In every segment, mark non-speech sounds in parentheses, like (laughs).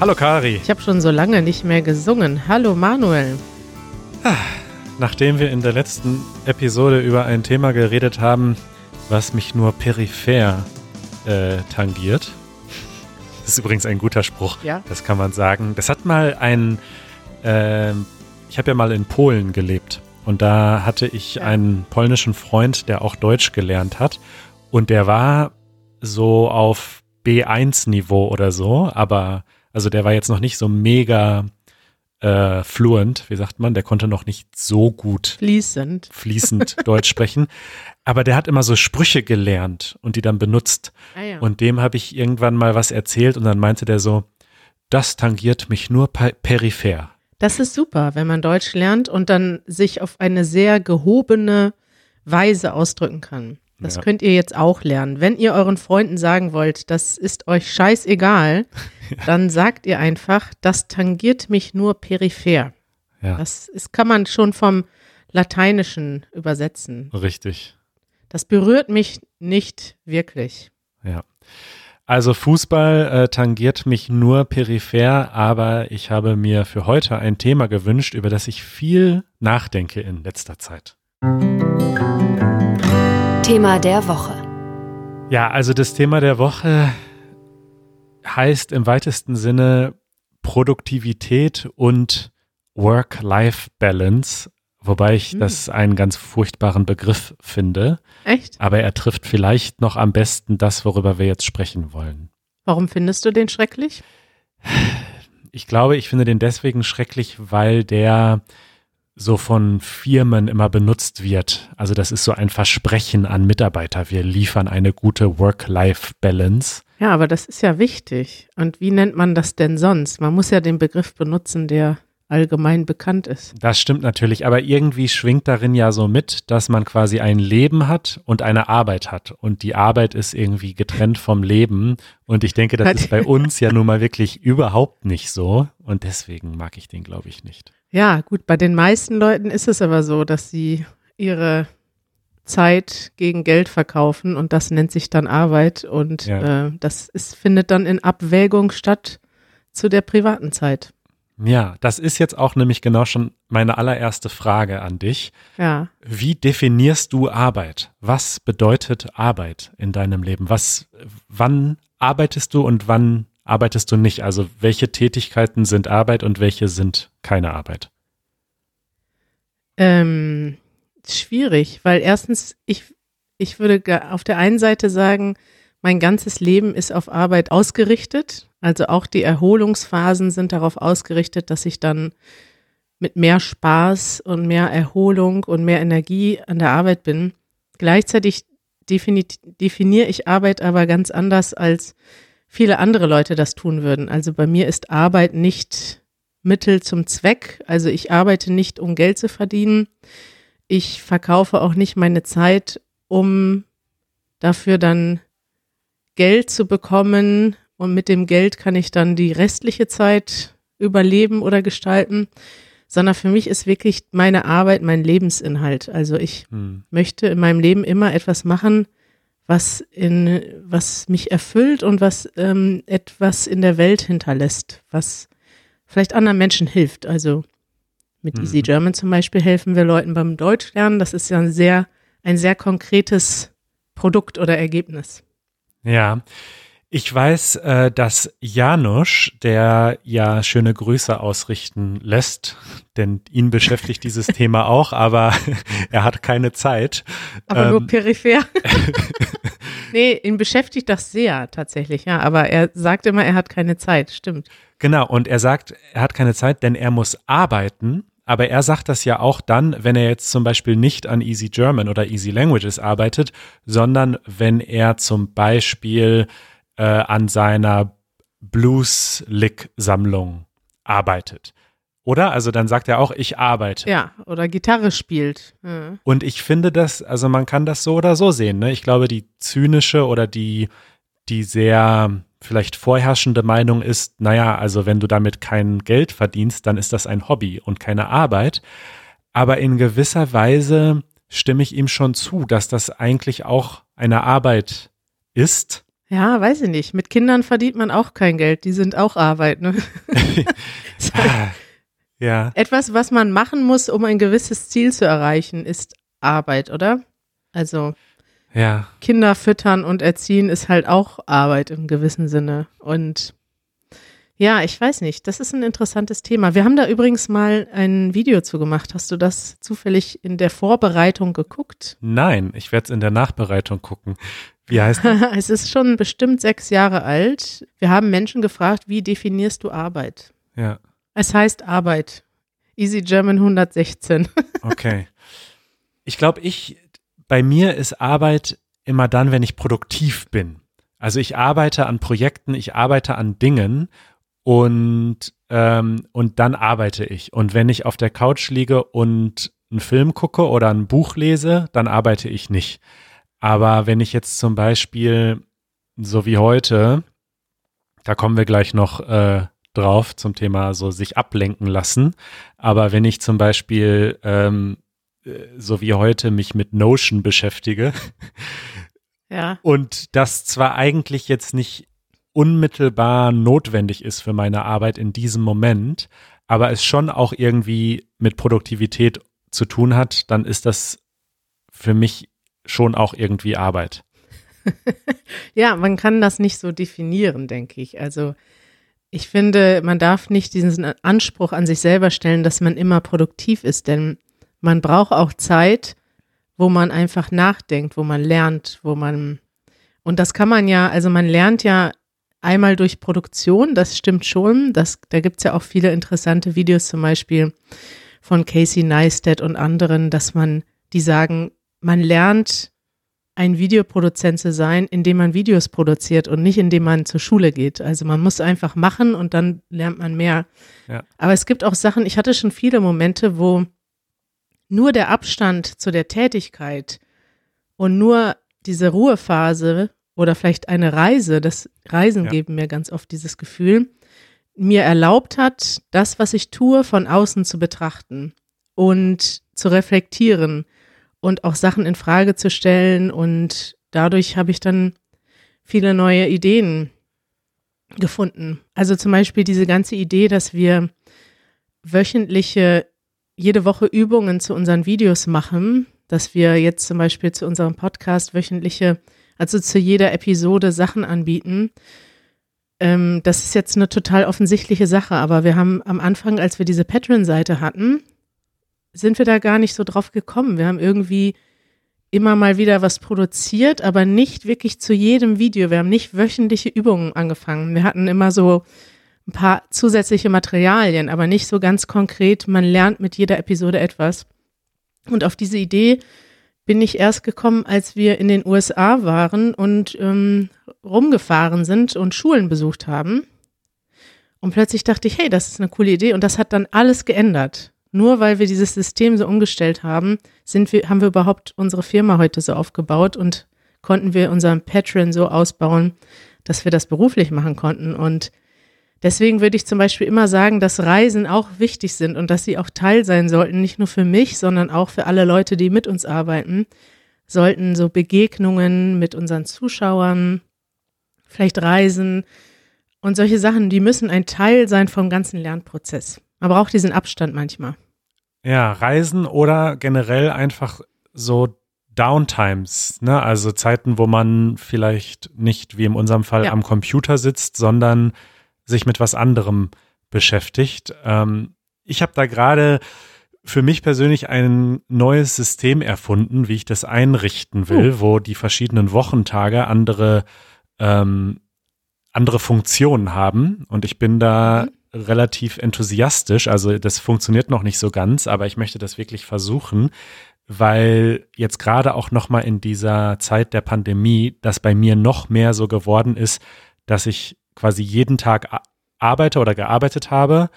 Hallo Kari. Ich habe schon so lange nicht mehr gesungen. Hallo Manuel. Nachdem wir in der letzten Episode über ein Thema geredet haben, was mich nur peripher äh, tangiert. Das ist übrigens ein guter Spruch. Ja. Das kann man sagen. Das hat mal ein, äh, ich habe ja mal in Polen gelebt und da hatte ich Ja. einen polnischen Freund, der auch Deutsch gelernt hat und der war so auf B1-Niveau oder so, aber also der war jetzt noch nicht so mega äh, fluent, wie sagt man, der konnte noch nicht so gut Fließend. fließend (laughs) Deutsch sprechen. Aber der hat immer so Sprüche gelernt und die dann benutzt. Ah, ja. Und dem habe ich irgendwann mal was erzählt und dann meinte der so, das tangiert mich nur per peripher. Das ist super, wenn man Deutsch lernt und dann sich auf eine sehr gehobene Weise ausdrücken kann. Das Ja. könnt ihr jetzt auch lernen. Wenn ihr euren Freunden sagen wollt, das ist euch scheißegal, (laughs) dann sagt ihr einfach, das tangiert mich nur peripher. Ja, Das ist, kann man schon vom Lateinischen übersetzen. richtig. Das berührt mich nicht wirklich. Ja. Also Fußball äh, tangiert mich nur peripher, aber ich habe mir für heute ein Thema gewünscht, über das ich viel nachdenke in letzter Zeit. Thema der Woche. Ja, also das Thema der Woche heißt im weitesten Sinne Produktivität und Work-Life-Balance, wobei ich Hm. das einen ganz furchtbaren Begriff finde, Echt? aber er trifft vielleicht noch am besten das, worüber wir jetzt sprechen wollen. Warum findest du den schrecklich? Ich glaube, ich finde den deswegen schrecklich, weil der so von Firmen immer benutzt wird. Also das ist so ein Versprechen an Mitarbeiter. Wir liefern eine gute Work-Life-Balance. Ja, aber das ist ja wichtig. Und wie nennt man das denn sonst? Man muss ja den Begriff benutzen, der allgemein bekannt ist. Das stimmt natürlich, aber irgendwie schwingt darin ja so mit, dass man quasi ein Leben hat und eine Arbeit hat. Und die Arbeit ist irgendwie getrennt vom Leben. Und ich denke, das ist bei (laughs) uns ja nun mal wirklich überhaupt nicht so. Und deswegen mag ich den, glaube ich, nicht. Ja, gut, bei den meisten Leuten ist es aber so, dass sie ihre Zeit gegen Geld verkaufen und das nennt sich dann Arbeit und Ja. äh, das ist, findet dann in Abwägung statt zu der privaten Zeit. Ja, das ist jetzt auch nämlich genau schon meine allererste Frage an dich. Ja. Wie definierst du Arbeit? Was bedeutet Arbeit in deinem Leben? Was, wann arbeitest du und wann arbeitest du nicht? Also welche Tätigkeiten sind Arbeit und welche sind keine Arbeit? Ähm, schwierig, weil erstens, ich, ich würde auf der einen Seite sagen, mein ganzes Leben ist auf Arbeit ausgerichtet. Also auch die Erholungsphasen sind darauf ausgerichtet, dass ich dann mit mehr Spaß und mehr Erholung und mehr Energie an der Arbeit bin. Gleichzeitig defini definiere ich Arbeit aber ganz anders, als viele andere Leute das tun würden. Also bei mir ist Arbeit nicht Mittel zum Zweck. Also ich arbeite nicht, um Geld zu verdienen. Ich verkaufe auch nicht meine Zeit, um dafür dann Geld zu bekommen. Und mit dem Geld kann ich dann die restliche Zeit überleben oder gestalten. Sondern für mich ist wirklich meine Arbeit mein Lebensinhalt. Also ich Hm. möchte in meinem Leben immer etwas machen, was in was mich erfüllt und was ähm, etwas in der Welt hinterlässt, was vielleicht anderen Menschen hilft. Also mit Mhm. Easy German zum Beispiel helfen wir Leuten beim Deutschlernen. Das ist ja ein sehr ein sehr konkretes Produkt oder Ergebnis. Ja, ich weiß, äh, dass Janusz, der ja schöne Grüße ausrichten lässt, denn ihn beschäftigt dieses (laughs) Thema auch, aber (laughs) er hat keine Zeit. Aber nur Ähm. peripher. (laughs) nee, ihn beschäftigt das sehr tatsächlich, ja. Aber er sagt immer, er hat keine Zeit. Stimmt. Genau, und er sagt, er hat keine Zeit, denn er muss arbeiten. Aber er sagt das ja auch dann, wenn er jetzt zum Beispiel nicht an Easy German oder Easy Languages arbeitet, sondern wenn er zum Beispiel äh, an seiner Blues-Lick-Sammlung arbeitet. Oder? Also dann sagt er auch, ich arbeite. Ja, oder Gitarre spielt. Ja. Und ich finde das, also man kann das so oder so sehen. Ne? Ich glaube, die zynische oder die, die sehr vielleicht vorherrschende Meinung ist, naja, also wenn du damit kein Geld verdienst, dann ist das ein Hobby und keine Arbeit. Aber in gewisser Weise stimme ich ihm schon zu, dass das eigentlich auch eine Arbeit ist. Ja, weiß ich nicht. Mit Kindern verdient man auch kein Geld. Die sind auch Arbeit, ne? (laughs) (laughs) ja. Etwas, was man machen muss, um ein gewisses Ziel zu erreichen, ist Arbeit, oder? Also ja. Kinder füttern und erziehen ist halt auch Arbeit im gewissen Sinne. Und ja, ich weiß nicht. Das ist ein interessantes Thema. Wir haben da übrigens mal ein Video zu gemacht. Hast du das zufällig in der Vorbereitung geguckt? Nein, ich werde es in der Nachbereitung gucken. Wie heißt das? (laughs) es ist schon bestimmt sechs Jahre alt. Wir haben Menschen gefragt, wie definierst du Arbeit? Ja. Es heißt Arbeit. Easy German 116. (laughs) okay. Ich glaube, ich, bei mir ist Arbeit immer dann, wenn ich produktiv bin. Also ich arbeite an Projekten, ich arbeite an Dingen und, ähm, und dann arbeite ich. Und wenn ich auf der Couch liege und einen Film gucke oder ein Buch lese, dann arbeite ich nicht. Aber wenn ich jetzt zum Beispiel, so wie heute, da kommen wir gleich noch äh, drauf zum Thema so sich ablenken lassen. Aber wenn ich zum Beispiel ähm, äh, so wie heute mich mit Notion beschäftige (laughs) ja. und das zwar eigentlich jetzt nicht unmittelbar notwendig ist für meine Arbeit in diesem Moment, aber es schon auch irgendwie mit Produktivität zu tun hat, dann ist das für mich schon auch irgendwie Arbeit. (laughs) ja, man kann das nicht so definieren, denke ich. Also ich finde, man darf nicht diesen Anspruch an sich selber stellen, dass man immer produktiv ist, denn man braucht auch Zeit, wo man einfach nachdenkt, wo man lernt, wo man und das kann man ja, also man lernt ja einmal durch Produktion, das stimmt schon. Das, da gibt es ja auch viele interessante Videos, zum Beispiel von Casey Neistat und anderen, dass man, die sagen, man lernt, ein Videoproduzent zu sein, indem man Videos produziert und nicht indem man zur Schule geht. Also man muss einfach machen und dann lernt man mehr. Ja. Aber es gibt auch Sachen, ich hatte schon viele Momente, wo nur der Abstand zu der Tätigkeit und nur diese Ruhephase oder vielleicht eine Reise, das Reisen ja. geben mir ganz oft dieses Gefühl, mir erlaubt hat, das, was ich tue, von außen zu betrachten und zu reflektieren und auch Sachen in Frage zu stellen und dadurch habe ich dann viele neue Ideen gefunden. Also zum Beispiel diese ganze Idee, dass wir wöchentliche, jede Woche Übungen zu unseren Videos machen, dass wir jetzt zum Beispiel zu unserem Podcast wöchentliche also zu jeder Episode Sachen anbieten. Ähm, das ist jetzt eine total offensichtliche Sache, aber wir haben am Anfang, als wir diese Patreon-Seite hatten, sind wir da gar nicht so drauf gekommen. Wir haben irgendwie immer mal wieder was produziert, aber nicht wirklich zu jedem Video. Wir haben nicht wöchentliche Übungen angefangen. Wir hatten immer so ein paar zusätzliche Materialien, aber nicht so ganz konkret. Man lernt mit jeder Episode etwas. Und auf diese Idee bin ich erst gekommen, als wir in den USA waren und ähm, rumgefahren sind und Schulen besucht haben. Und plötzlich dachte ich, hey, das ist eine coole Idee. Und das hat dann alles geändert. Nur weil wir dieses System so umgestellt haben, sind wir, haben wir überhaupt unsere Firma heute so aufgebaut und konnten wir unseren Patreon so ausbauen, dass wir das beruflich machen konnten. Und Deswegen würde ich zum Beispiel immer sagen, dass Reisen auch wichtig sind und dass sie auch Teil sein sollten, nicht nur für mich, sondern auch für alle Leute, die mit uns arbeiten. Sollten so Begegnungen mit unseren Zuschauern, vielleicht Reisen und solche Sachen, die müssen ein Teil sein vom ganzen Lernprozess. Man braucht diesen Abstand manchmal. Ja, Reisen oder generell einfach so Downtimes, ne? Also Zeiten, wo man vielleicht nicht wie in unserem Fall ja. am Computer sitzt, sondern sich mit was anderem beschäftigt. Ähm, ich habe da gerade für mich persönlich ein neues System erfunden, wie ich das einrichten will, uh. wo die verschiedenen Wochentage andere ähm, andere Funktionen haben und ich bin da mhm. Relativ enthusiastisch. Also das funktioniert noch nicht so ganz, aber ich möchte das wirklich versuchen, weil jetzt gerade auch noch mal in dieser Zeit der Pandemie das bei mir noch mehr so geworden ist, dass ich quasi jeden Tag arbeite oder gearbeitet habe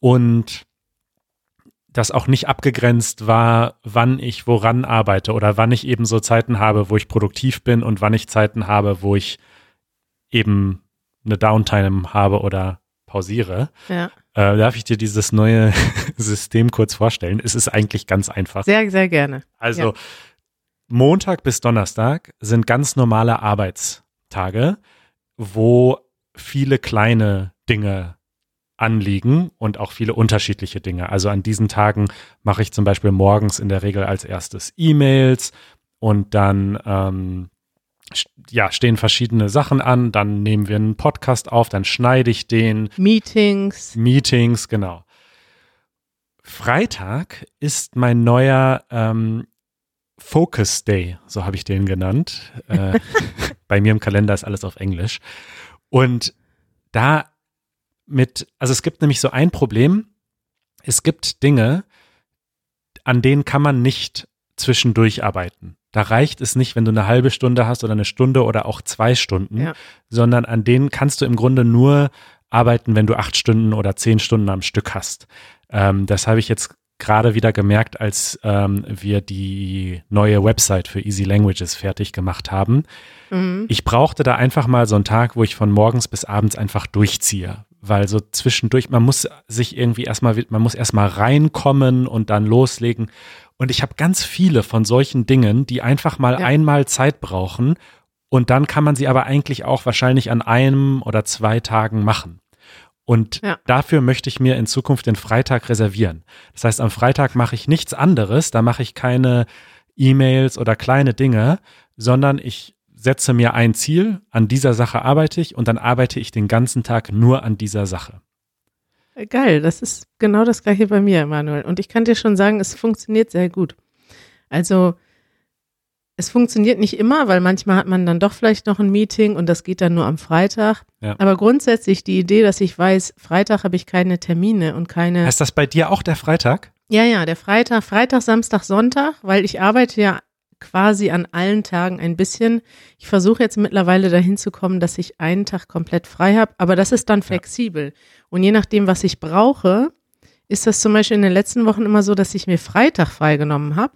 und das auch nicht abgegrenzt war, wann ich woran arbeite oder wann ich eben so Zeiten habe, wo ich produktiv bin und wann ich Zeiten habe, wo ich eben eine Downtime habe oder pausiere. Ja. Äh, darf ich dir dieses neue (laughs) System kurz vorstellen? Es ist eigentlich ganz einfach. Sehr, sehr gerne. Also ja. Montag bis Donnerstag sind ganz normale Arbeitstage. wo viele kleine Dinge anliegen und auch viele unterschiedliche Dinge. Also an diesen Tagen mache ich zum Beispiel morgens in der Regel als erstes E-Mails und dann ähm, ja, stehen verschiedene Sachen an, dann nehmen wir einen Podcast auf, dann schneide ich den. Meetings. Meetings, genau. Freitag ist mein neuer ähm, Focus Day, so habe ich den genannt. Äh, (laughs) bei mir im Kalender ist alles auf Englisch. Und da mit, also es gibt nämlich so ein Problem. Es gibt Dinge, an denen kann man nicht zwischendurch arbeiten. Da reicht es nicht, wenn du eine halbe Stunde hast oder eine Stunde oder auch zwei Stunden, ja. sondern an denen kannst du im Grunde nur arbeiten, wenn du acht Stunden oder zehn Stunden am Stück hast. Ähm, das habe ich jetzt gerade wieder gemerkt, als ähm, wir die neue Website für Easy Languages fertig gemacht haben. Mhm. Ich brauchte da einfach mal so einen Tag, wo ich von morgens bis abends einfach durchziehe. Weil so zwischendurch, man muss sich irgendwie erstmal, man muss erstmal reinkommen und dann loslegen. Und ich habe ganz viele von solchen Dingen, die einfach mal ja. einmal Zeit brauchen. Und dann kann man sie aber eigentlich auch wahrscheinlich an einem oder zwei Tagen machen. Und ja. dafür möchte ich mir in Zukunft den Freitag reservieren. Das heißt, am Freitag mache ich nichts anderes, da mache ich keine E-Mails oder kleine Dinge, sondern ich setze mir ein Ziel, an dieser Sache arbeite ich und dann arbeite ich den ganzen Tag nur an dieser Sache. Geil, das ist genau das gleiche bei mir, Emanuel. Und ich kann dir schon sagen, es funktioniert sehr gut. Also es funktioniert nicht immer, weil manchmal hat man dann doch vielleicht noch ein Meeting und das geht dann nur am Freitag. Ja. Aber grundsätzlich die Idee, dass ich weiß, Freitag habe ich keine Termine und keine. Ist das bei dir auch der Freitag? Ja, ja, der Freitag, Freitag, Samstag, Sonntag, weil ich arbeite ja quasi an allen Tagen ein bisschen. Ich versuche jetzt mittlerweile dahin zu kommen, dass ich einen Tag komplett frei habe, aber das ist dann flexibel. Ja. Und je nachdem, was ich brauche, ist das zum Beispiel in den letzten Wochen immer so, dass ich mir Freitag freigenommen habe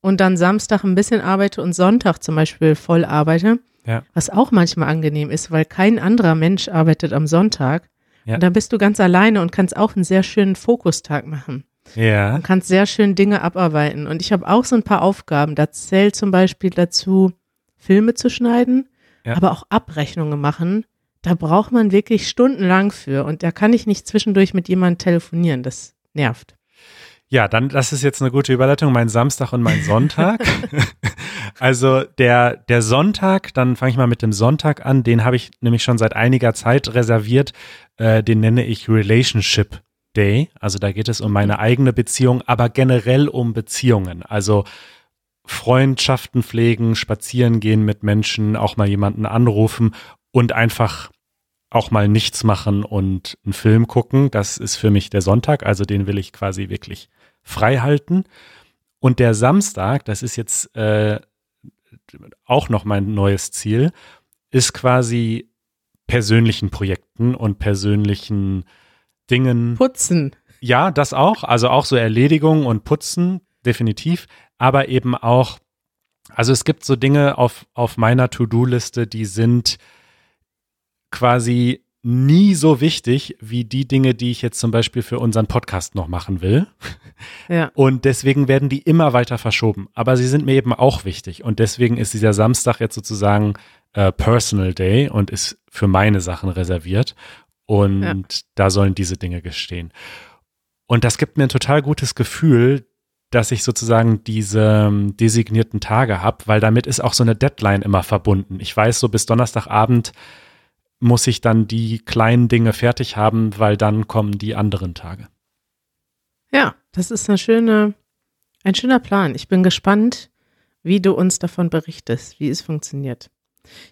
und dann Samstag ein bisschen arbeite und Sonntag zum Beispiel voll arbeite. Ja. Was auch manchmal angenehm ist, weil kein anderer Mensch arbeitet am Sonntag. Ja. Und dann bist du ganz alleine und kannst auch einen sehr schönen Fokustag machen. Ja. Und kannst sehr schön Dinge abarbeiten. Und ich habe auch so ein paar Aufgaben. Da zählt zum Beispiel dazu, Filme zu schneiden, ja. aber auch Abrechnungen machen. Da braucht man wirklich stundenlang für. Und da kann ich nicht zwischendurch mit jemandem telefonieren. Das nervt. Ja, dann, das ist jetzt eine gute Überleitung, mein Samstag und mein Sonntag. (laughs) also der, der Sonntag, dann fange ich mal mit dem Sonntag an, den habe ich nämlich schon seit einiger Zeit reserviert. Äh, den nenne ich Relationship Day. Also da geht es um meine eigene Beziehung, aber generell um Beziehungen. Also Freundschaften pflegen, spazieren gehen mit Menschen, auch mal jemanden anrufen und einfach auch mal nichts machen und einen Film gucken. Das ist für mich der Sonntag, also den will ich quasi wirklich frei halten. Und der Samstag, das ist jetzt äh, auch noch mein neues Ziel, ist quasi persönlichen Projekten und persönlichen Dingen. Putzen. Ja, das auch. Also auch so Erledigung und Putzen, definitiv. Aber eben auch, also es gibt so Dinge auf, auf meiner To-Do-Liste, die sind quasi nie so wichtig wie die Dinge, die ich jetzt zum Beispiel für unseren Podcast noch machen will. (laughs) Ja. Und deswegen werden die immer weiter verschoben. Aber sie sind mir eben auch wichtig. Und deswegen ist dieser Samstag jetzt sozusagen äh, Personal Day und ist für meine Sachen reserviert. Und ja. da sollen diese Dinge gestehen. Und das gibt mir ein total gutes Gefühl, dass ich sozusagen diese ähm, designierten Tage habe, weil damit ist auch so eine Deadline immer verbunden. Ich weiß so bis Donnerstagabend, muss ich dann die kleinen Dinge fertig haben, weil dann kommen die anderen Tage. Ja, das ist eine schöne, ein schöner Plan. Ich bin gespannt, wie du uns davon berichtest, wie es funktioniert.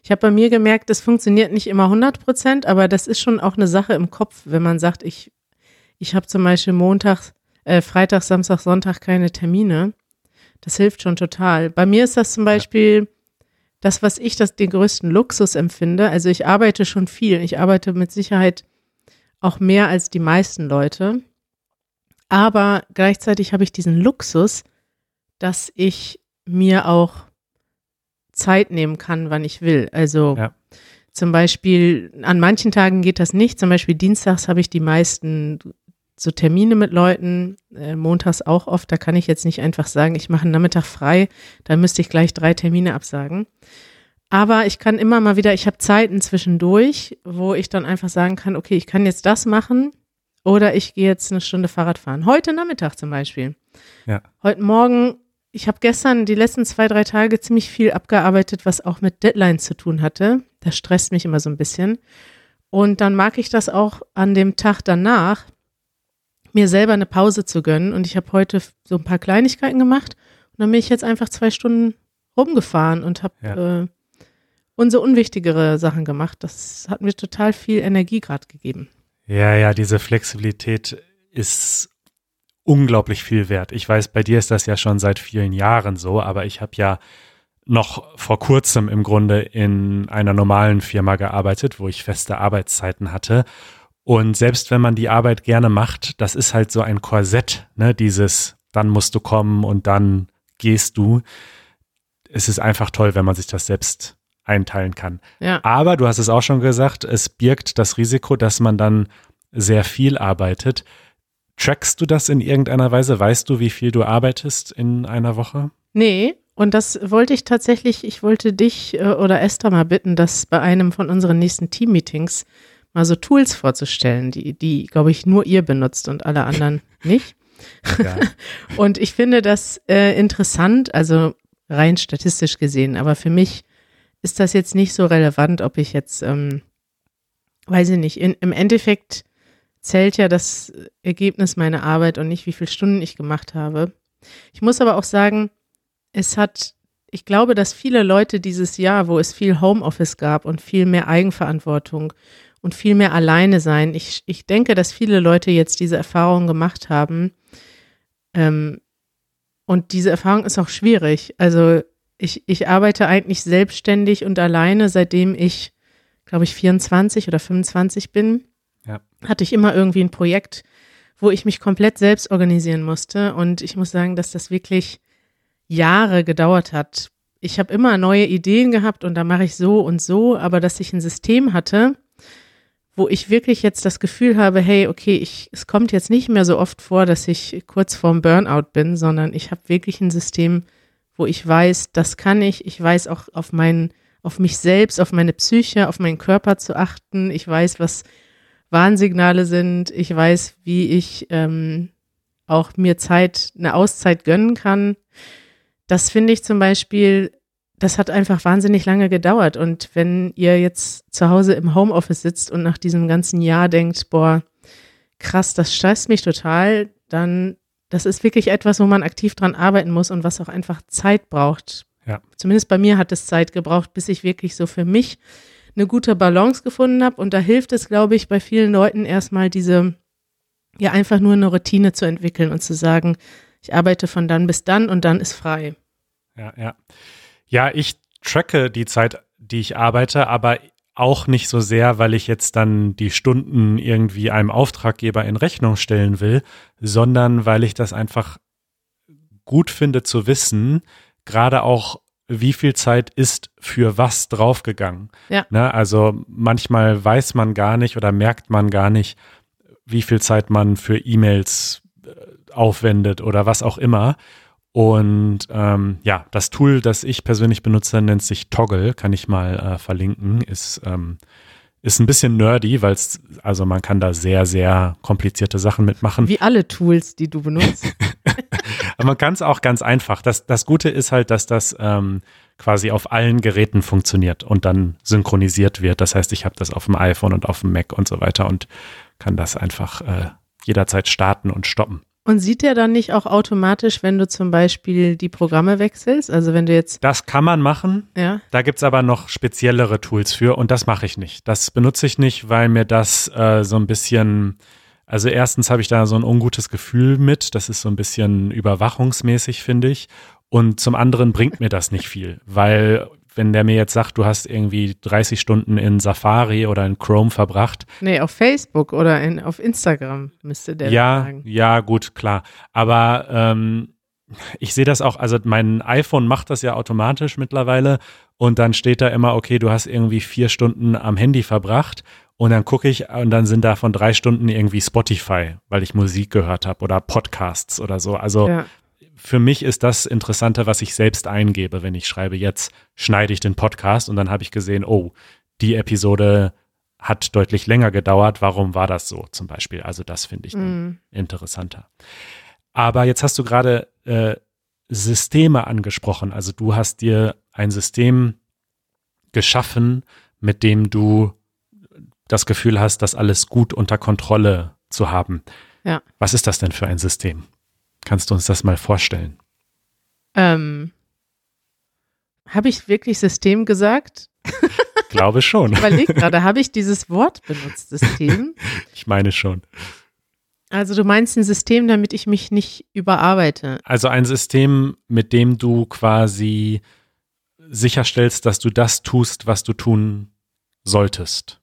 Ich habe bei mir gemerkt, es funktioniert nicht immer 100 Prozent, aber das ist schon auch eine Sache im Kopf, wenn man sagt, ich, ich habe zum Beispiel Montag, äh, Freitag, Samstag, Sonntag keine Termine. Das hilft schon total. Bei mir ist das zum Beispiel das, was ich das den größten Luxus empfinde. Also ich arbeite schon viel. Ich arbeite mit Sicherheit auch mehr als die meisten Leute. Aber gleichzeitig habe ich diesen Luxus, dass ich mir auch Zeit nehmen kann, wann ich will. Also ja. zum Beispiel an manchen Tagen geht das nicht. Zum Beispiel dienstags habe ich die meisten so Termine mit Leuten, äh, montags auch oft, da kann ich jetzt nicht einfach sagen, ich mache einen Nachmittag frei, dann müsste ich gleich drei Termine absagen. Aber ich kann immer mal wieder, ich habe Zeiten zwischendurch, wo ich dann einfach sagen kann, okay, ich kann jetzt das machen oder ich gehe jetzt eine Stunde Fahrrad fahren. Heute Nachmittag zum Beispiel. Ja. Heute Morgen, ich habe gestern die letzten zwei, drei Tage ziemlich viel abgearbeitet, was auch mit Deadlines zu tun hatte. Das stresst mich immer so ein bisschen. Und dann mag ich das auch an dem Tag danach, mir selber eine Pause zu gönnen. Und ich habe heute so ein paar Kleinigkeiten gemacht. Und dann bin ich jetzt einfach zwei Stunden rumgefahren und habe Ja. äh, unsere unwichtigere Sachen gemacht. Das hat mir total viel Energie gerade gegeben. Ja, ja, diese Flexibilität ist unglaublich viel wert. Ich weiß, bei dir ist das ja schon seit vielen Jahren so, aber ich habe ja noch vor kurzem im Grunde in einer normalen Firma gearbeitet, wo ich feste Arbeitszeiten hatte. Und selbst wenn man die Arbeit gerne macht, das ist halt so ein Korsett, ne, dieses, dann musst du kommen und dann gehst du. Es ist einfach toll, wenn man sich das selbst einteilen kann. Ja. Aber du hast es auch schon gesagt, es birgt das Risiko, dass man dann sehr viel arbeitet. Trackst du das in irgendeiner Weise? Weißt du, wie viel du arbeitest in einer Woche? Nee, und das wollte ich tatsächlich, ich wollte dich äh, oder Esther mal bitten, das bei einem von unseren nächsten Team-Meetings mal so Tools vorzustellen, die, die, glaube ich, nur ihr benutzt und alle anderen (laughs) nicht. Ja. (laughs) Und ich finde das äh, interessant, also rein statistisch gesehen, aber für mich ist das jetzt nicht so relevant, ob ich jetzt, ähm, weiß ich nicht, in, im Endeffekt zählt ja das Ergebnis meiner Arbeit und nicht, wie viele Stunden ich gemacht habe. Ich muss aber auch sagen, es hat, ich glaube, dass viele Leute dieses Jahr, wo es viel Homeoffice gab und viel mehr Eigenverantwortung und viel mehr alleine sein, ich, ich denke, dass viele Leute jetzt diese Erfahrung gemacht haben. Ähm, und diese Erfahrung ist auch schwierig. Also ich, ich arbeite eigentlich selbstständig und alleine, seitdem ich, glaube ich, 24 oder 25 bin. Hatte ich immer irgendwie ein Projekt, wo ich mich komplett selbst organisieren musste. Und ich muss sagen, dass das wirklich Jahre gedauert hat. Ich habe immer neue Ideen gehabt und da mache ich so und so, aber dass ich ein System hatte, wo ich wirklich jetzt das Gefühl habe, hey, okay, ich, es kommt jetzt nicht mehr so oft vor, dass ich kurz vorm Burnout bin, sondern ich habe wirklich ein System, wo ich weiß, das kann ich. Ich weiß auch auf meinen, auf mich selbst, auf meine Psyche, auf meinen Körper zu achten. Ich weiß, was Warnsignale sind. Ich weiß, wie ich ähm, auch mir Zeit, eine Auszeit gönnen kann. Das finde ich zum Beispiel, das hat einfach wahnsinnig lange gedauert. Und wenn ihr jetzt zu Hause im Homeoffice sitzt und nach diesem ganzen Jahr denkt, boah, krass, das stresst mich total, dann das ist wirklich etwas, wo man aktiv dran arbeiten muss und was auch einfach Zeit braucht. Ja. Zumindest bei mir hat es Zeit gebraucht, bis ich wirklich so für mich eine gute Balance gefunden habe. Und da hilft es, glaube ich, bei vielen Leuten erstmal diese, ja, einfach nur eine Routine zu entwickeln und zu sagen, ich arbeite von dann bis dann und dann ist frei. Ja, ja. Ja, ich tracke die Zeit, die ich arbeite, aber auch nicht so sehr, weil ich jetzt dann die Stunden irgendwie einem Auftraggeber in Rechnung stellen will, sondern weil ich das einfach gut finde zu wissen, gerade auch, wie viel Zeit ist für was draufgegangen. Ja. Ne, also manchmal weiß man gar nicht oder merkt man gar nicht, wie viel Zeit man für E-Mails äh, aufwendet oder was auch immer. Und ähm, ja, das Tool, das ich persönlich benutze, nennt sich Toggle, kann ich mal äh, verlinken, ist, ähm, ist ein bisschen nerdy, weil es, also man kann da sehr, sehr komplizierte Sachen mitmachen. Wie alle Tools, die du benutzt. (laughs) Aber man kann es auch ganz einfach. Das, das Gute ist halt, dass das ähm, quasi auf allen Geräten funktioniert und dann synchronisiert wird. Das heißt, ich habe das auf dem iPhone und auf dem Mac und so weiter und kann das einfach äh, jederzeit starten und stoppen. Und sieht der dann nicht auch automatisch, wenn du zum Beispiel die Programme wechselst? Also wenn du jetzt, Das kann man machen. ja, Da gibt's aber noch speziellere Tools für und das mache ich nicht. Das benutze ich nicht, weil mir das äh, so ein bisschen, also erstens habe ich da so ein ungutes Gefühl mit. Das ist so ein bisschen überwachungsmäßig, finde ich. Und zum anderen bringt mir das nicht viel, weil wenn der mir jetzt sagt, du hast irgendwie 30 Stunden in Safari oder in Chrome verbracht, nee, auf Facebook oder in, auf Instagram müsste der ja, sagen. ja, gut, klar. Aber ähm, ich sehe das auch, also mein iPhone macht das ja automatisch mittlerweile und dann steht da immer, okay, du hast irgendwie vier Stunden am Handy verbracht und dann gucke ich und dann sind davon drei Stunden irgendwie Spotify, weil ich Musik gehört habe oder Podcasts oder so. Also Ja. für mich ist das Interessanter, was ich selbst eingebe, wenn ich schreibe, jetzt schneide ich den Podcast und dann habe ich gesehen, oh, die Episode hat deutlich länger gedauert. Warum war das so zum Beispiel? Also das finde ich mm. interessanter. Aber jetzt hast du gerade äh, Systeme angesprochen. Also du hast dir ein System geschaffen, mit dem du das Gefühl hast, das alles gut unter Kontrolle zu haben. Ja. Was ist das denn für ein System? Kannst du uns das mal vorstellen? Ähm, habe ich wirklich System gesagt? Glaube schon. (laughs) ich überlege gerade, habe ich dieses Wort benutzt, System? (laughs) ich meine schon. Also du meinst ein System, damit ich mich nicht überarbeite. Also ein System, mit dem du quasi sicherstellst, dass du das tust, was du tun solltest.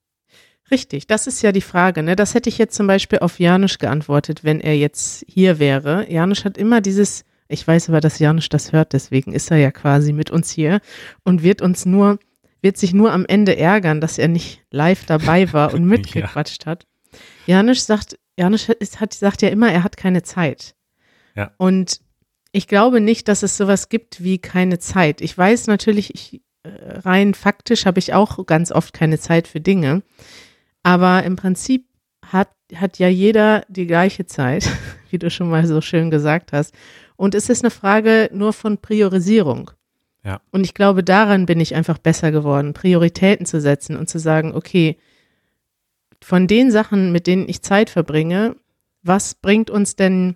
Richtig, das ist ja die Frage. Ne? Das hätte ich jetzt zum Beispiel auf Janusz geantwortet, wenn er jetzt hier wäre. Janusz hat immer dieses, ich weiß aber, dass Janusz das hört, deswegen ist er ja quasi mit uns hier und wird uns nur, wird sich nur am Ende ärgern, dass er nicht live dabei war (laughs) und mitgequatscht ja. hat. Janusz sagt, Janusz hat, sagt ja immer, er hat keine Zeit. Ja. Und ich glaube nicht, dass es sowas gibt wie keine Zeit. Ich weiß natürlich, ich, äh, rein faktisch habe ich auch ganz oft keine Zeit für Dinge. Aber im Prinzip hat, hat ja jeder die gleiche Zeit, (laughs) wie du schon mal so schön gesagt hast. Und es ist eine Frage nur von Priorisierung. Ja. Und ich glaube, daran bin ich einfach besser geworden, Prioritäten zu setzen und zu sagen, okay, von den Sachen, mit denen ich Zeit verbringe, was bringt uns denn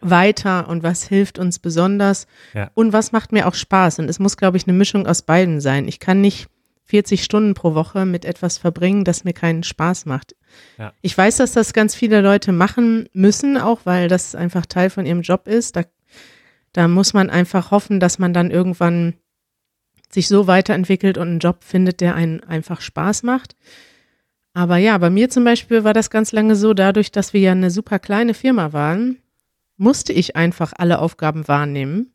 weiter und was hilft uns besonders ja. und was macht mir auch Spaß. Und es muss, glaube ich, eine Mischung aus beiden sein. Ich kann nicht 40 Stunden pro Woche mit etwas verbringen, das mir keinen Spaß macht. Ja. Ich weiß, dass das ganz viele Leute machen müssen, auch weil das einfach Teil von ihrem Job ist. Da, da muss man einfach hoffen, dass man dann irgendwann sich so weiterentwickelt und einen Job findet, der einen einfach Spaß macht. Aber ja, bei mir zum Beispiel war das ganz lange so, dadurch, dass wir ja eine super kleine Firma waren, musste ich einfach alle Aufgaben wahrnehmen.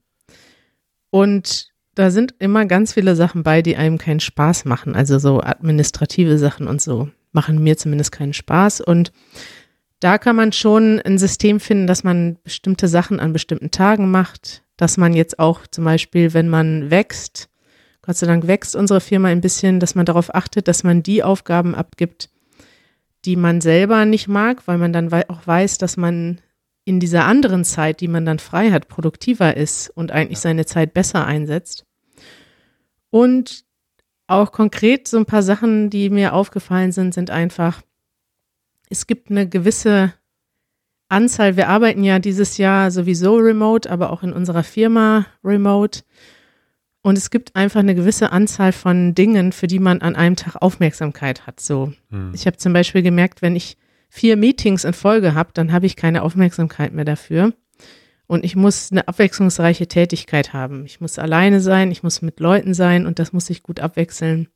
Und da sind immer ganz viele Sachen bei, die einem keinen Spaß machen. Also so administrative Sachen und so machen mir zumindest keinen Spaß. Und da kann man schon ein System finden, dass man bestimmte Sachen an bestimmten Tagen macht, dass man jetzt auch zum Beispiel, wenn man wächst, Gott sei Dank wächst unsere Firma ein bisschen, dass man darauf achtet, dass man die Aufgaben abgibt, die man selber nicht mag, weil man dann auch weiß, dass man in dieser anderen Zeit, die man dann frei hat, produktiver ist und eigentlich ja. seine Zeit besser einsetzt. Und auch konkret so ein paar Sachen, die mir aufgefallen sind, sind einfach, es gibt eine gewisse Anzahl, wir arbeiten ja dieses Jahr sowieso remote, aber auch in unserer Firma remote. Und es gibt einfach eine gewisse Anzahl von Dingen, für die man an einem Tag Aufmerksamkeit hat. So, hm. ich habe zum Beispiel gemerkt, wenn ich vier Meetings in Folge habe, dann habe ich keine Aufmerksamkeit mehr dafür. Und ich muss eine abwechslungsreiche Tätigkeit haben. Ich muss alleine sein, ich muss mit Leuten sein und das muss sich gut abwechseln.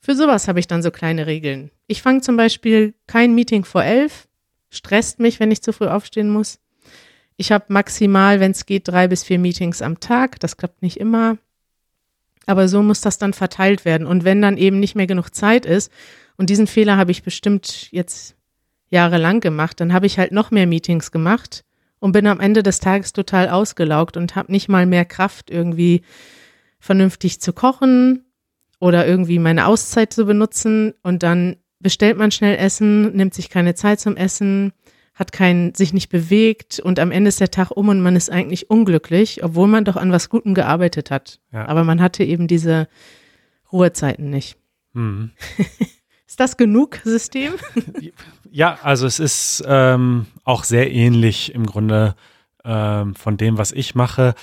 Für sowas habe ich dann so kleine Regeln. Ich fange zum Beispiel kein Meeting vor elf, stresst mich, wenn ich zu früh aufstehen muss. Ich habe maximal, wenn es geht, drei bis vier Meetings am Tag. Das klappt nicht immer. Aber so muss das dann verteilt werden. Und wenn dann eben nicht mehr genug Zeit ist, und diesen Fehler habe ich bestimmt jetzt jahrelang gemacht. Dann habe ich halt noch mehr Meetings gemacht und bin am Ende des Tages total ausgelaugt und habe nicht mal mehr Kraft, irgendwie vernünftig zu kochen oder irgendwie meine Auszeit zu benutzen. Und dann bestellt man schnell Essen, nimmt sich keine Zeit zum Essen, hat kein, sich nicht bewegt und am Ende ist der Tag um und man ist eigentlich unglücklich, obwohl man doch an was Gutem gearbeitet hat. Ja. Aber man hatte eben diese Ruhezeiten nicht. Mhm. (laughs) ist das genug System? (laughs) Ja, also es ist ähm, auch sehr ähnlich im Grunde ähm, von dem, was ich mache.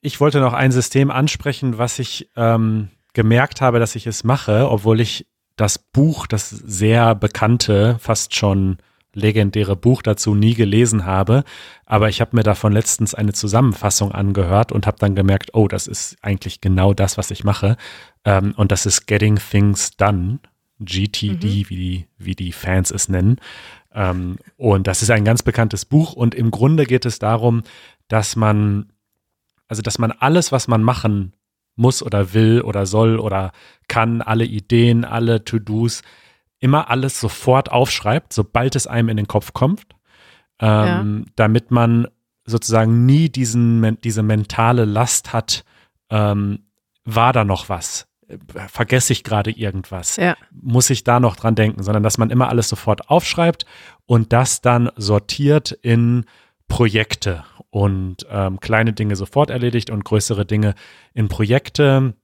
Ich wollte noch ein System ansprechen, was ich ähm, gemerkt habe, dass ich es mache, obwohl ich das Buch, das sehr bekannte, fast schon legendäre Buch dazu nie gelesen habe. Aber ich habe mir davon letztens eine Zusammenfassung angehört und habe dann gemerkt, oh, das ist eigentlich genau das, was ich mache. Ähm, und das ist Getting Things Done GTD, mhm. wie, die, wie die Fans es nennen. Ähm, und das ist ein ganz bekanntes Buch und im Grunde geht es darum, dass man, also dass man alles, was man machen muss oder will oder soll oder kann, alle Ideen, alle To-Dos, immer alles sofort aufschreibt, sobald es einem in den Kopf kommt, ähm, ja. damit man sozusagen nie diesen, diese mentale Last hat, ähm, war da noch was? Vergesse ich gerade irgendwas? Ja. Muss ich da noch dran denken? Sondern dass man immer alles sofort aufschreibt und das dann sortiert in Projekte und ähm, kleine Dinge sofort erledigt und größere Dinge in Projekte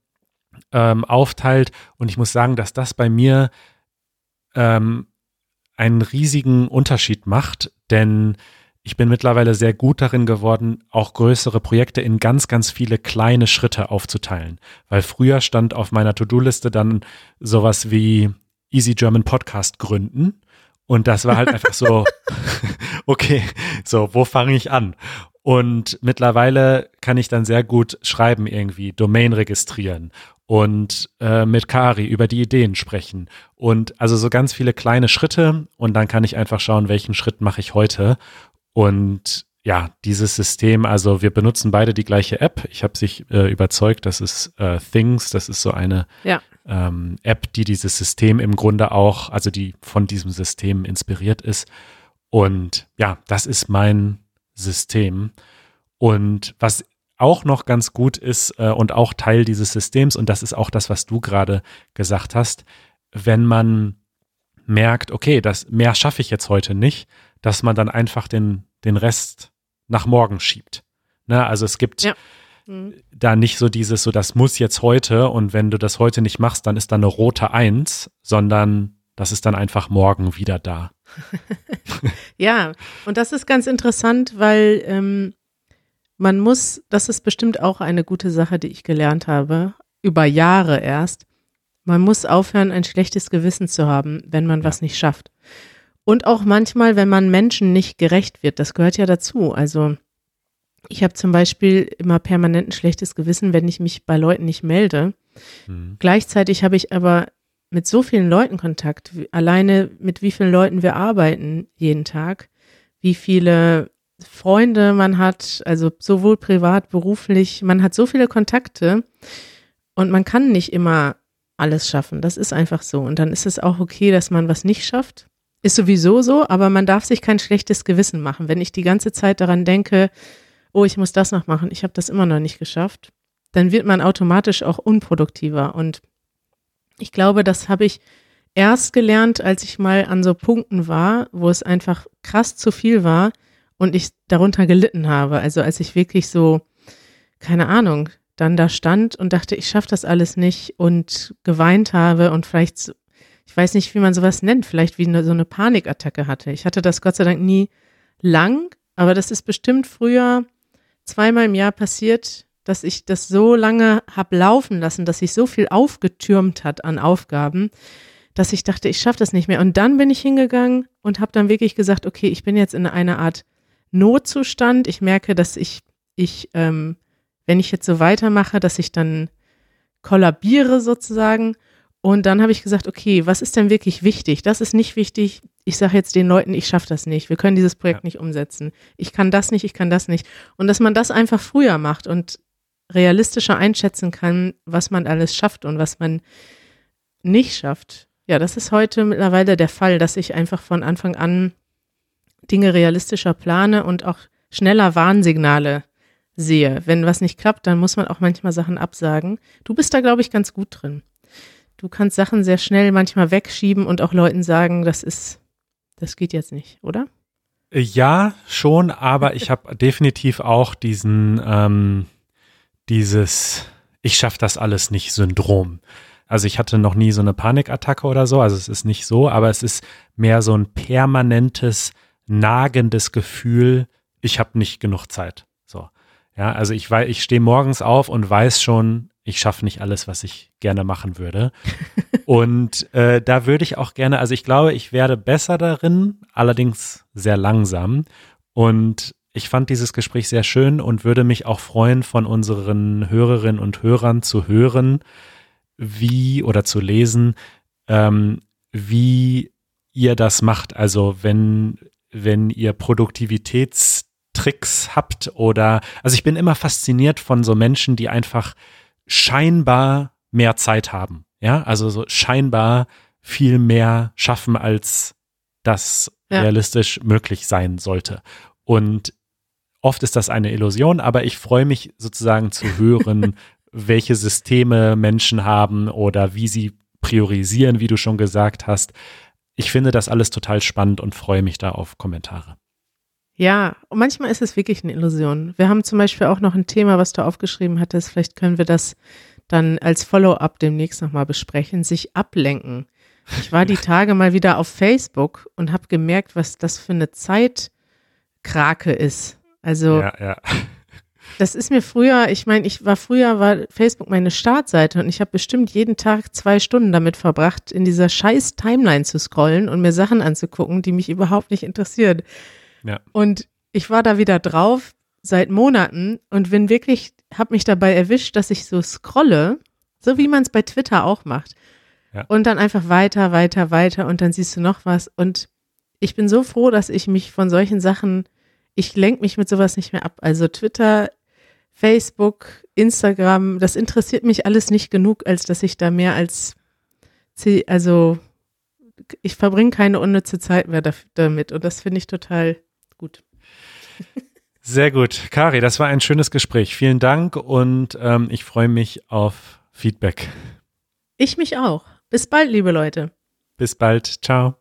ähm, aufteilt. Und ich muss sagen, dass das bei mir ähm, einen riesigen Unterschied macht, denn ich bin mittlerweile sehr gut darin geworden, auch größere Projekte in ganz, ganz viele kleine Schritte aufzuteilen. Weil früher stand auf meiner To-Do-Liste dann sowas wie Easy German Podcast gründen. Und das war halt (laughs) einfach so, (laughs) okay, so, wo fange ich an? Und mittlerweile kann ich dann sehr gut schreiben irgendwie, Domain registrieren und äh, mit Kari über die Ideen sprechen. Und also so ganz viele kleine Schritte und dann kann ich einfach schauen, welchen Schritt mache ich heute. Und ja, dieses System, also wir benutzen beide die gleiche App. Ich habe sich äh, überzeugt, das ist äh, Things, das ist so eine ja. ähm, App, die dieses System im Grunde auch, also die von diesem System inspiriert ist. Und ja, das ist mein System. Und was auch noch ganz gut ist äh, und auch Teil dieses Systems, und das ist auch das, was du gerade gesagt hast, wenn man merkt, okay, das mehr schaffe ich jetzt heute nicht, dass man dann einfach den, den Rest nach morgen schiebt. Ne? Also es gibt ja. mhm. da nicht so dieses, so das muss jetzt heute und wenn du das heute nicht machst, dann ist da eine rote Eins, sondern das ist dann einfach morgen wieder da. (laughs) ja, und das ist ganz interessant, weil ähm, man muss, das ist bestimmt auch eine gute Sache, die ich gelernt habe, über Jahre erst. Man muss aufhören, ein schlechtes Gewissen zu haben, wenn man ja. was nicht schafft. Und auch manchmal, wenn man Menschen nicht gerecht wird, das gehört ja dazu. Also ich habe zum Beispiel immer permanent ein schlechtes Gewissen, wenn ich mich bei Leuten nicht melde. Mhm. Gleichzeitig habe ich aber mit so vielen Leuten Kontakt, alleine mit wie vielen Leuten wir arbeiten jeden Tag, wie viele Freunde man hat, also sowohl privat, beruflich, man hat so viele Kontakte und man kann nicht immer alles schaffen. Das ist einfach so. Und dann ist es auch okay, dass man was nicht schafft. Ist sowieso so, aber man darf sich kein schlechtes Gewissen machen. Wenn ich die ganze Zeit daran denke, oh, ich muss das noch machen, ich habe das immer noch nicht geschafft, dann wird man automatisch auch unproduktiver. Und ich glaube, das habe ich erst gelernt, als ich mal an so Punkten war, wo es einfach krass zu viel war und ich darunter gelitten habe. Also als ich wirklich so, keine Ahnung, dann da stand und dachte, ich schaffe das alles nicht und geweint habe und vielleicht ich weiß nicht, wie man sowas nennt, vielleicht wie eine, so eine Panikattacke hatte. Ich hatte das Gott sei Dank nie lang, aber das ist bestimmt früher zweimal im Jahr passiert, dass ich das so lange hab laufen lassen, dass sich so viel aufgetürmt hat an Aufgaben, dass ich dachte, ich schaffe das nicht mehr. Und dann bin ich hingegangen und habe dann wirklich gesagt, okay, ich bin jetzt in einer Art Notzustand. Ich merke, dass ich, ich, ähm, wenn ich jetzt so weitermache, dass ich dann kollabiere sozusagen. Und dann habe ich gesagt, okay, was ist denn wirklich wichtig? Das ist nicht wichtig. Ich sage jetzt den Leuten, ich schaffe das nicht. Wir können dieses Projekt ja. nicht umsetzen. Ich kann das nicht, ich kann das nicht. Und dass man das einfach früher macht und realistischer einschätzen kann, was man alles schafft und was man nicht schafft. Ja, das ist heute mittlerweile der Fall, dass ich einfach von Anfang an Dinge realistischer plane und auch schneller Warnsignale sehe. Wenn was nicht klappt, dann muss man auch manchmal Sachen absagen. Du bist da, glaube ich, ganz gut drin. Du kannst Sachen sehr schnell manchmal wegschieben und auch Leuten sagen, das ist, das geht jetzt nicht, oder? Ja, schon, aber ich habe definitiv auch diesen, ähm, dieses Ich schaff das alles nicht Syndrom. Also ich hatte noch nie so eine Panikattacke oder so, also es ist nicht so, aber es ist mehr so ein permanentes, nagendes Gefühl, ich habe nicht genug Zeit. So. Ja, also ich ich stehe morgens auf und weiß schon, ich schaffe nicht alles, was ich gerne machen würde. (laughs) und äh, da würde ich auch gerne, also ich glaube, ich werde besser darin, allerdings sehr langsam. Und ich fand dieses Gespräch sehr schön und würde mich auch freuen, von unseren Hörerinnen und Hörern zu hören, wie oder zu lesen, ähm, wie ihr das macht. Also wenn, wenn ihr Produktivitätstricks habt oder, also ich bin immer fasziniert von so Menschen, die einfach scheinbar mehr Zeit haben. Ja, also so scheinbar viel mehr schaffen, als das ja. realistisch möglich sein sollte. Und oft ist das eine Illusion, aber ich freue mich sozusagen zu (laughs) hören, welche Systeme Menschen haben oder wie sie priorisieren, wie du schon gesagt hast. Ich finde das alles total spannend und freue mich da auf Kommentare. Ja, und manchmal ist es wirklich eine Illusion. Wir haben zum Beispiel auch noch ein Thema, was du aufgeschrieben hattest. Vielleicht können wir das dann als Follow-up demnächst nochmal besprechen. Sich ablenken. Ich war die (laughs) Tage mal wieder auf Facebook und habe gemerkt, was das für eine Zeitkrake ist. Also ja, ja. (laughs) das ist mir früher, ich meine, ich war früher, war Facebook meine Startseite und ich habe bestimmt jeden Tag zwei Stunden damit verbracht, in dieser scheiß Timeline zu scrollen und mir Sachen anzugucken, die mich überhaupt nicht interessieren. Ja. Und ich war da wieder drauf seit Monaten und bin wirklich, habe mich dabei erwischt, dass ich so scrolle, so wie man es bei Twitter auch macht. Ja. Und dann einfach weiter, weiter, weiter und dann siehst du noch was. Und ich bin so froh, dass ich mich von solchen Sachen ich lenke mich mit sowas nicht mehr ab. Also Twitter, Facebook, Instagram, das interessiert mich alles nicht genug, als dass ich da mehr als, also ich verbringe keine unnütze Zeit mehr damit und das finde ich total gut. Sehr gut. Kari, das war ein schönes Gespräch. Vielen Dank und ähm, ich freue mich auf Feedback. Ich mich auch. Bis bald, liebe Leute. Bis bald. Ciao.